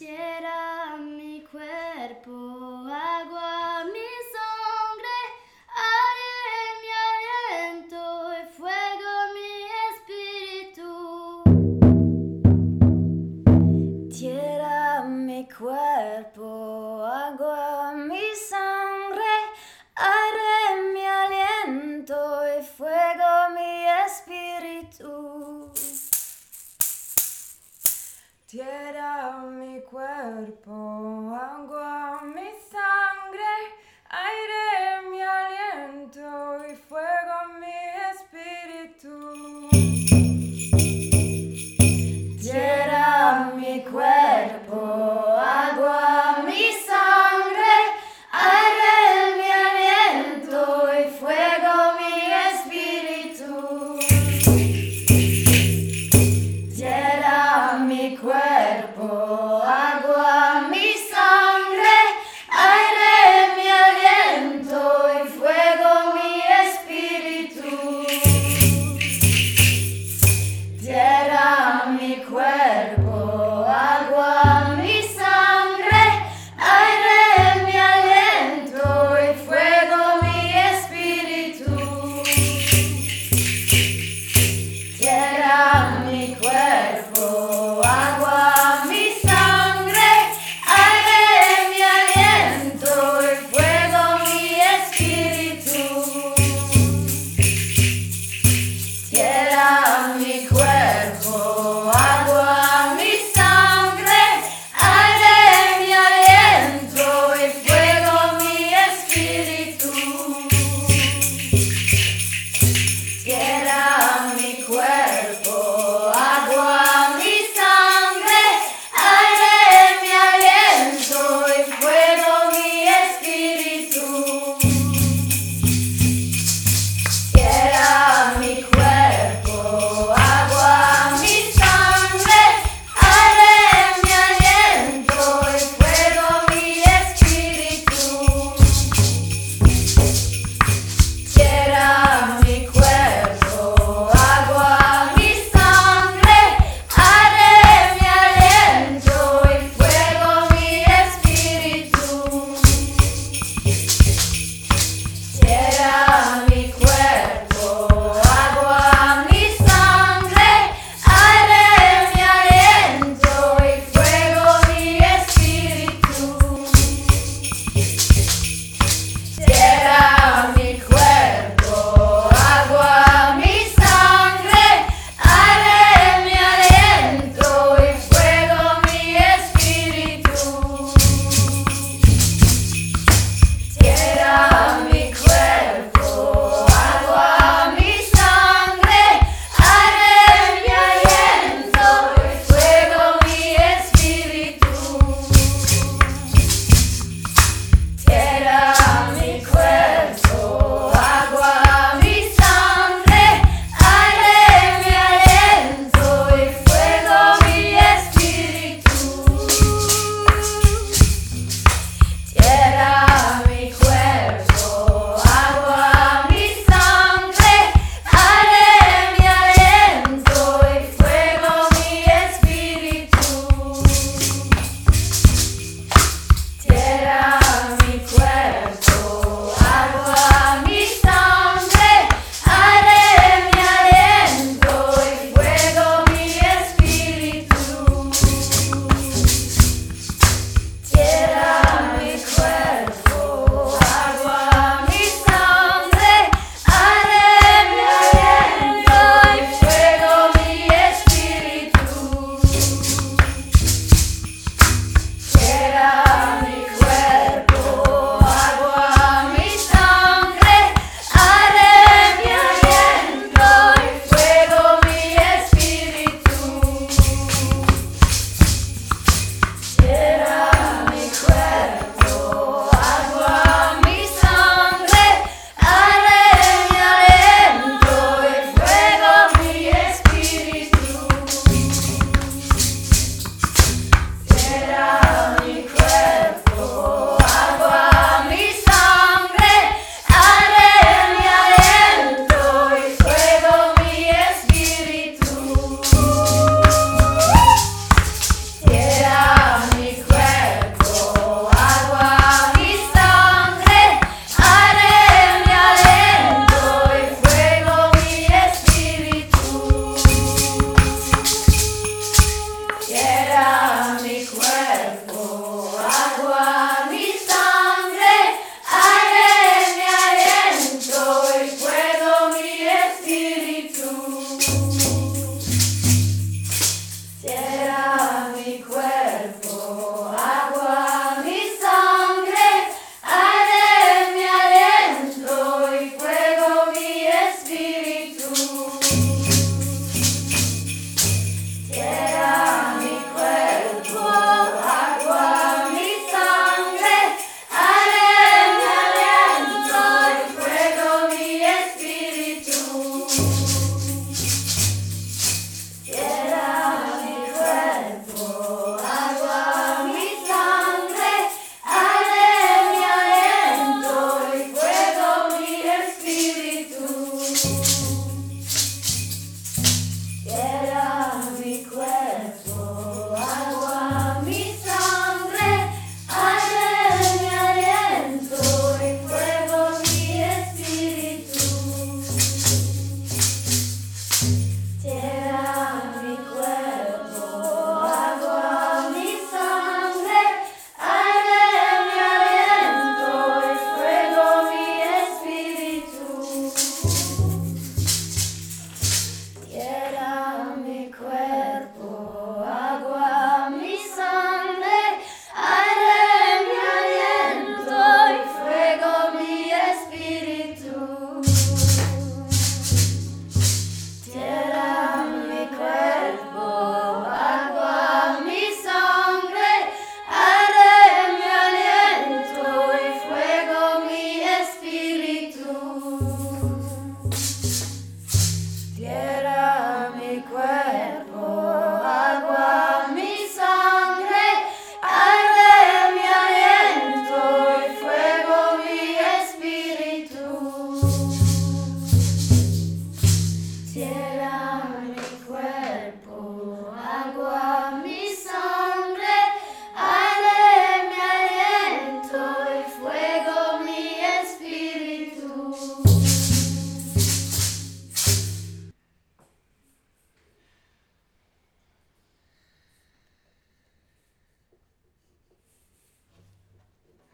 Cierra mi cuerpo, agua mi sangre, aire mi aliento y fuego mi espíritu. Tierra mi cuerpo, agua mi sangre, aire mi aliento y fuego mi espíritu. Tierra mi cuerpo agua.